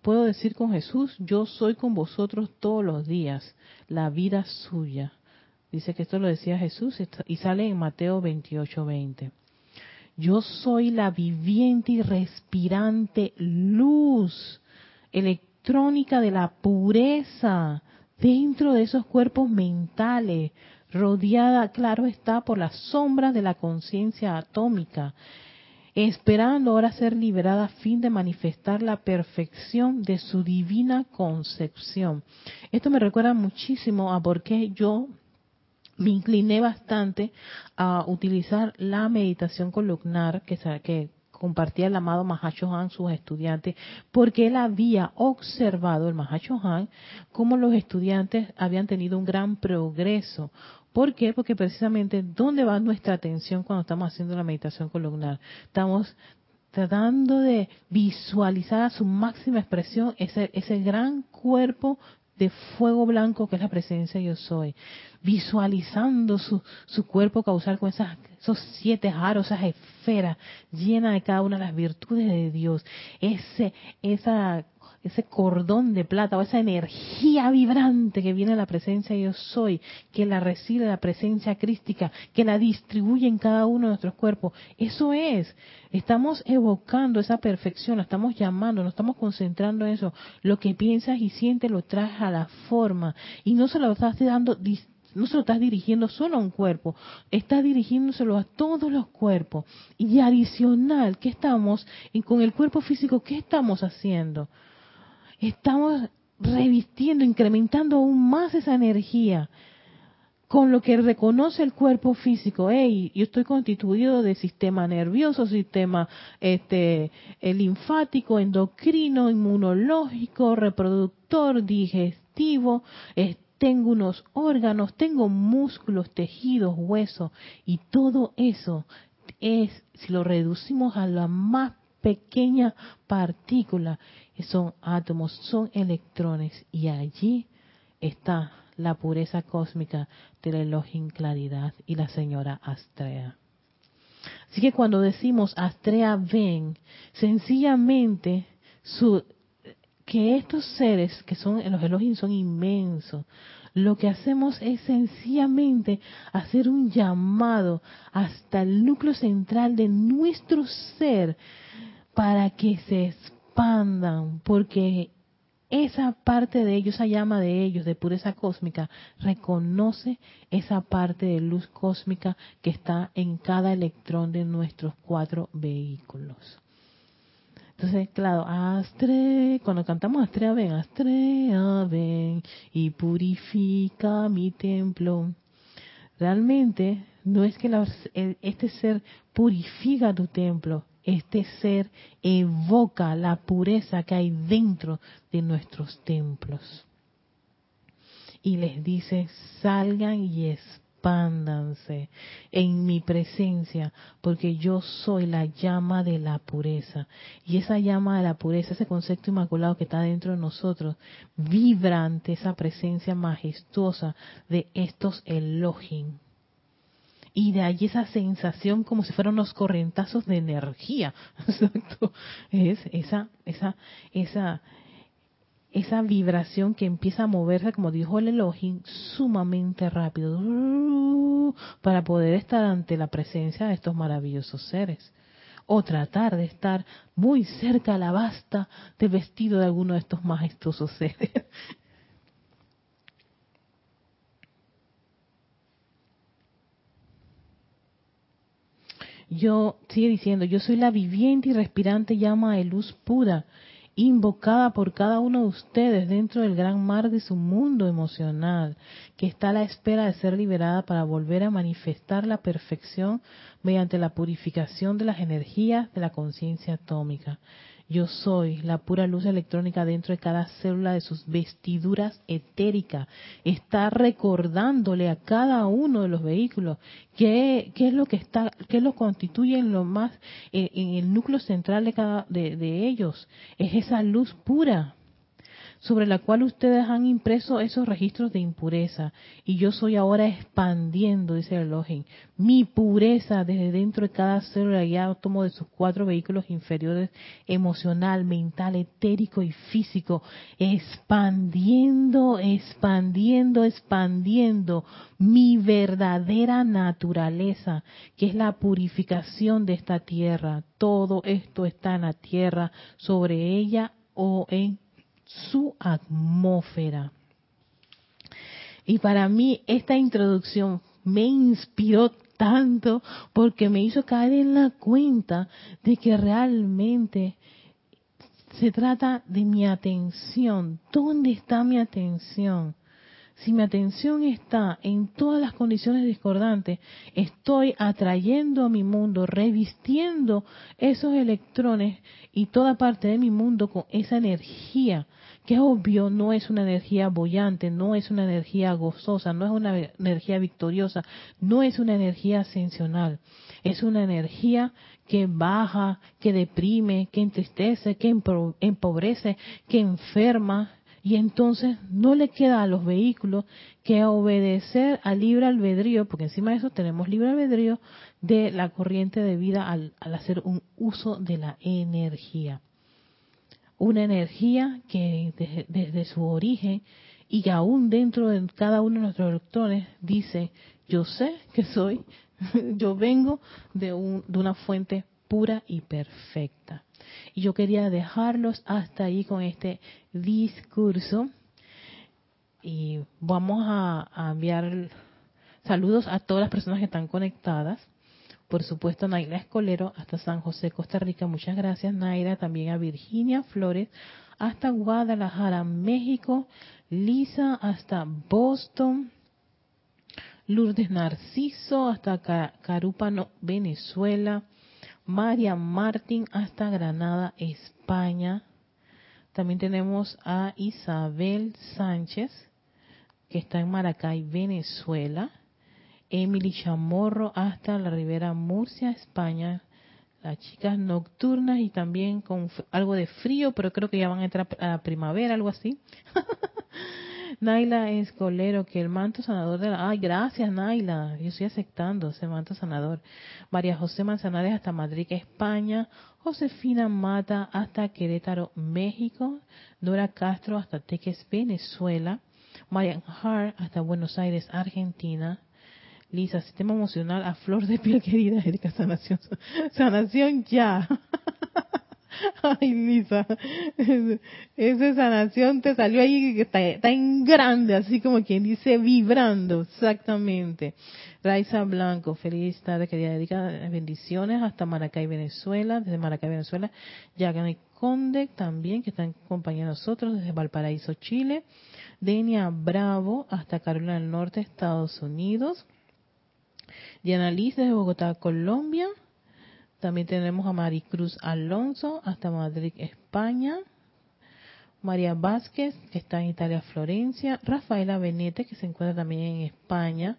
puedo decir con Jesús, yo soy con vosotros todos los días, la vida suya Dice que esto lo decía Jesús y sale en Mateo 28, 20. Yo soy la viviente y respirante luz electrónica de la pureza dentro de esos cuerpos mentales, rodeada, claro está, por las sombras de la conciencia atómica, esperando ahora ser liberada a fin de manifestar la perfección de su divina concepción. Esto me recuerda muchísimo a por qué yo me incliné bastante a utilizar la meditación columnar que, compartía el amado Mahacho Han sus estudiantes, porque él había observado, el Mahacho Han, cómo los estudiantes habían tenido un gran progreso. ¿Por qué? Porque precisamente, ¿dónde va nuestra atención cuando estamos haciendo la meditación columnar? Estamos tratando de visualizar a su máxima expresión ese, ese gran cuerpo de fuego blanco que es la presencia yo soy, visualizando su, su cuerpo causar con esas, esos siete aros, esas esferas llenas de cada una de las virtudes de Dios, ese, esa ese cordón de plata o esa energía vibrante que viene de la presencia yo soy, que la recibe la presencia crística, que la distribuye en cada uno de nuestros cuerpos. Eso es, estamos evocando esa perfección, la estamos llamando, nos estamos concentrando en eso. Lo que piensas y sientes lo traes a la forma y no se lo estás dando no se estás dirigiendo solo a un cuerpo, estás dirigiéndoselo a todos los cuerpos. Y adicional, ¿qué estamos, con el cuerpo físico, qué estamos haciendo? Estamos revistiendo, incrementando aún más esa energía con lo que reconoce el cuerpo físico. Hey, yo estoy constituido de sistema nervioso, sistema este, linfático, endocrino, inmunológico, reproductor, digestivo. tengo unos órganos, tengo músculos, tejidos, huesos y todo eso es, si lo reducimos a la más pequeña partícula, son átomos, son electrones y allí está la pureza cósmica del Elohim Claridad y la señora Astrea. Así que cuando decimos Astrea ven, sencillamente que estos seres que son los Elohim son inmensos, lo que hacemos es sencillamente hacer un llamado hasta el núcleo central de nuestro ser para que se expandan, porque esa parte de ellos, esa llama de ellos, de pureza cósmica, reconoce esa parte de luz cósmica que está en cada electrón de nuestros cuatro vehículos. Entonces, claro, Astre, cuando cantamos Astrea ven, Astrea ven y purifica mi templo. Realmente no es que este ser purifica tu templo, este ser evoca la pureza que hay dentro de nuestros templos. Y les dice, salgan y expándanse en mi presencia, porque yo soy la llama de la pureza. Y esa llama de la pureza, ese concepto inmaculado que está dentro de nosotros, vibra ante esa presencia majestuosa de estos Elohim y de ahí esa sensación como si fueran unos corrientazos de energía. Exacto. Es esa, esa, esa, esa vibración que empieza a moverse, como dijo el Elohim, sumamente rápido para poder estar ante la presencia de estos maravillosos seres. O tratar de estar muy cerca a la basta de vestido de alguno de estos majestuosos seres. Yo, sigue diciendo, yo soy la viviente y respirante llama de luz pura, invocada por cada uno de ustedes dentro del gran mar de su mundo emocional, que está a la espera de ser liberada para volver a manifestar la perfección mediante la purificación de las energías de la conciencia atómica. Yo soy la pura luz electrónica dentro de cada célula de sus vestiduras etéricas. Está recordándole a cada uno de los vehículos qué, qué es lo que está, qué lo constituye en lo más, en, el núcleo central de cada de, de ellos. Es esa luz pura sobre la cual ustedes han impreso esos registros de impureza. Y yo soy ahora expandiendo, dice el Elohim, mi pureza desde dentro de cada célula y átomo de sus cuatro vehículos inferiores, emocional, mental, etérico y físico, expandiendo, expandiendo, expandiendo mi verdadera naturaleza, que es la purificación de esta tierra. Todo esto está en la tierra, sobre ella o en su atmósfera. Y para mí esta introducción me inspiró tanto porque me hizo caer en la cuenta de que realmente se trata de mi atención. ¿Dónde está mi atención? Si mi atención está en todas las condiciones discordantes, estoy atrayendo a mi mundo, revistiendo esos electrones y toda parte de mi mundo con esa energía que obvio no es una energía bollante, no es una energía gozosa, no es una energía victoriosa, no es una energía ascensional, es una energía que baja, que deprime, que entristece, que empobrece, que enferma, y entonces no le queda a los vehículos que obedecer al libre albedrío, porque encima de eso tenemos libre albedrío de la corriente de vida al, hacer un uso de la energía. Una energía que desde, su origen y que aún dentro de cada uno de nuestros electrones dice, yo sé que soy, yo vengo de, un, de una fuente pura y perfecta. Y yo quería dejarlos hasta ahí con este discurso. Y vamos a, enviar saludos a todas las personas que están conectadas por supuesto Naira Escolero hasta San José, Costa Rica. Muchas gracias Naira. También a Virginia Flores hasta Guadalajara, México. Lisa hasta Boston. Lourdes Narciso hasta Carúpano, Venezuela. María Martín hasta Granada, España. También tenemos a Isabel Sánchez, que está en Maracay, Venezuela. Emily Chamorro hasta la Ribera Murcia, España. Las chicas nocturnas y también con algo de frío, pero creo que ya van a entrar a primavera, algo así. Naila Escolero, que el manto sanador de la... Ay, gracias Naila, yo estoy aceptando ese manto sanador. María José Manzanares hasta Madrid, España. Josefina Mata hasta Querétaro, México. Dora Castro hasta Teques, Venezuela. Marian Hart hasta Buenos Aires, Argentina. Lisa, sistema emocional a flor de piel querida, Erika, sanación, sanación ya. Ay, Lisa, esa sanación te salió ahí, está, está en grande, así como quien dice, vibrando, exactamente. Raiza Blanco, feliz tarde, quería dedicar bendiciones hasta Maracay, Venezuela, desde Maracay, Venezuela. Yagane Conde también, que están acompañando a nosotros desde Valparaíso, Chile. Denia Bravo, hasta Carolina del Norte, Estados Unidos. Diana Liz, desde Bogotá, Colombia. También tenemos a Maricruz Alonso hasta Madrid, España. María Vázquez, que está en Italia, Florencia. Rafaela Benete, que se encuentra también en España.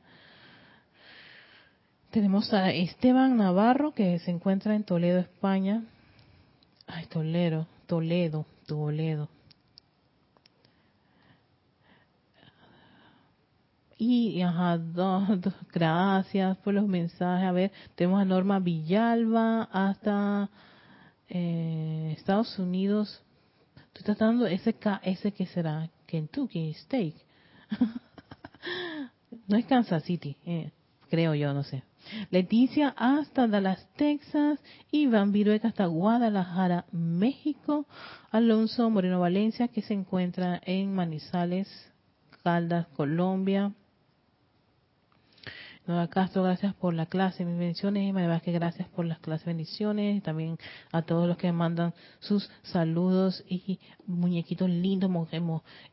Tenemos a Esteban Navarro, que se encuentra en Toledo, España. Ay, Toledo, Toledo, Toledo. Y, ajá, gracias por los mensajes. A ver, tenemos a Norma Villalba hasta eh, Estados Unidos. Tú estás dando ese, ese que será Kentucky Steak. no es Kansas City, eh, creo yo, no sé. Leticia hasta Dallas, Texas. Iván Virueca hasta Guadalajara, México. Alonso Moreno Valencia, que se encuentra en Manizales, Caldas, Colombia. Nueva Castro, gracias por la clase, mis bendiciones. Y que gracias por las clases, bendiciones. También a todos los que mandan sus saludos y muñequitos lindos,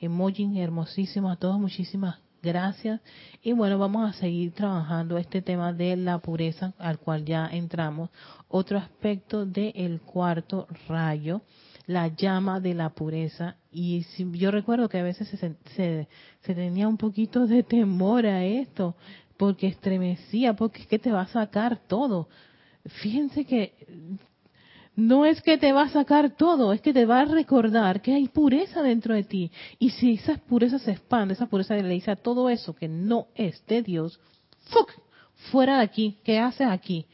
emojis hermosísimos. A todos, muchísimas gracias. Y bueno, vamos a seguir trabajando este tema de la pureza, al cual ya entramos. Otro aspecto del cuarto rayo la llama de la pureza. Y yo recuerdo que a veces se, se, tenía un poquito de temor a esto, porque estremecía, porque es que te va a sacar todo. Fíjense que no es que te va a sacar todo, es que te va a recordar que hay pureza dentro de ti. Y si esa pureza se expande, esa pureza le dice a todo eso que no es de Dios, ¡fuck! fuera de aquí, ¿qué haces aquí?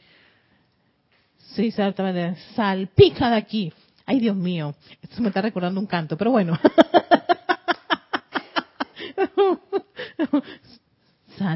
Sí, exactamente, salpica de aquí. Ay, Dios mío, esto me está recordando un canto, pero bueno.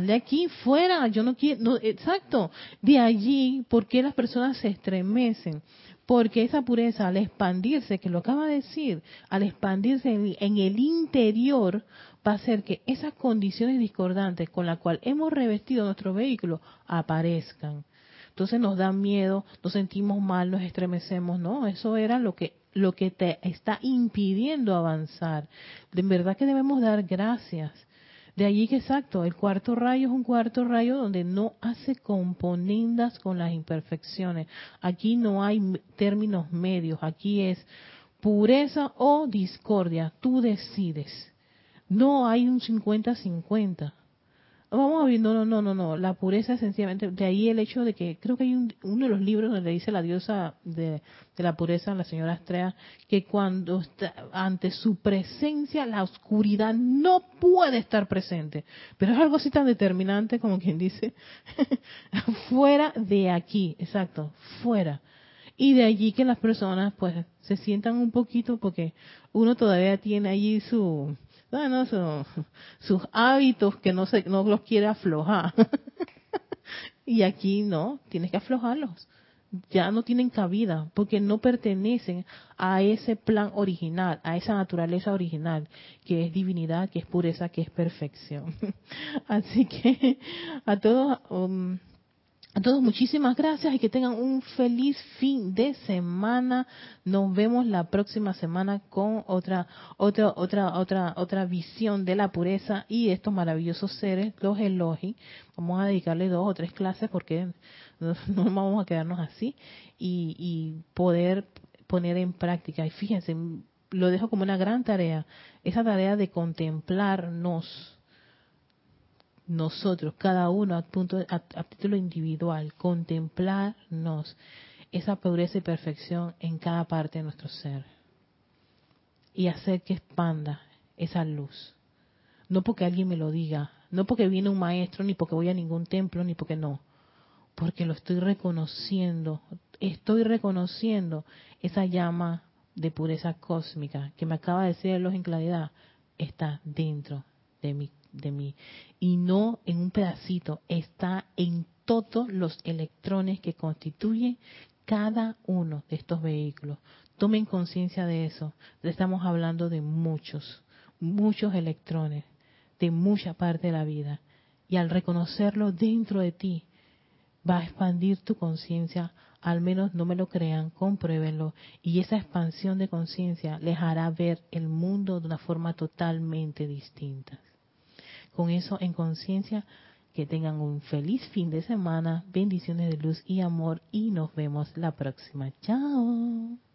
de aquí, fuera, yo no quiero, no, exacto, de allí, ¿por qué las personas se estremecen? Porque esa pureza al expandirse, que lo acaba de decir, al expandirse en, el interior, va a hacer que esas condiciones discordantes con las cuales hemos revestido nuestro vehículo aparezcan. Entonces nos da miedo, nos sentimos mal, nos estremecemos, no, eso era lo que lo que te está impidiendo avanzar. De verdad que debemos dar gracias de allí que exacto, el cuarto rayo es un cuarto rayo donde no hace componendas con las imperfecciones. Aquí no hay términos medios, aquí es pureza o discordia, tú decides. No hay un 50-50. Vamos a ver, no, no, no, no, no. La pureza sencillamente, de ahí el hecho de que creo que hay uno de los libros donde dice la diosa de, la pureza, la señora Estrella, que cuando está ante su presencia la oscuridad no puede estar presente. Pero es algo así tan determinante como quien dice, fuera de aquí, exacto, fuera. Y de allí que las personas pues se sientan un poquito porque uno todavía tiene allí su bueno, sus hábitos que no, se, no los quiere aflojar. y aquí no, tienes que aflojarlos. Ya no tienen cabida porque no pertenecen a ese plan original, a esa naturaleza original, que es divinidad, que es pureza, que es perfección. Así que a todos... Um, a todos muchísimas gracias y que tengan un feliz fin de semana. Nos vemos la próxima semana con otra otra otra otra otra visión de la pureza y estos maravillosos seres, los elogi. Vamos a dedicarle dos o tres clases porque no, vamos a quedarnos así y, y poder poner en práctica. Y fíjense, lo dejo como una gran tarea, esa tarea de contemplarnos nosotros, cada uno a, punto, a, título individual, contemplarnos esa pureza y perfección en cada parte de nuestro ser. Y hacer que expanda esa luz. No porque alguien me lo diga, no porque viene un maestro, ni porque voy a ningún templo, ni porque no, porque lo estoy reconociendo, estoy reconociendo esa llama de pureza cósmica que me acaba de decir los en claridad, está dentro de mi de mí y no en un pedacito, está en todos los electrones que constituyen cada uno de estos vehículos. Tomen conciencia de eso. Estamos hablando de muchos, muchos electrones, de mucha parte de la vida. Y al reconocerlo dentro de ti, va a expandir tu conciencia, al menos no me lo crean, compruébenlo, y esa expansión de conciencia les hará ver el mundo de una forma totalmente distinta. Con eso en conciencia, que tengan un feliz fin de semana, bendiciones de luz y amor, y nos vemos la próxima. Chao.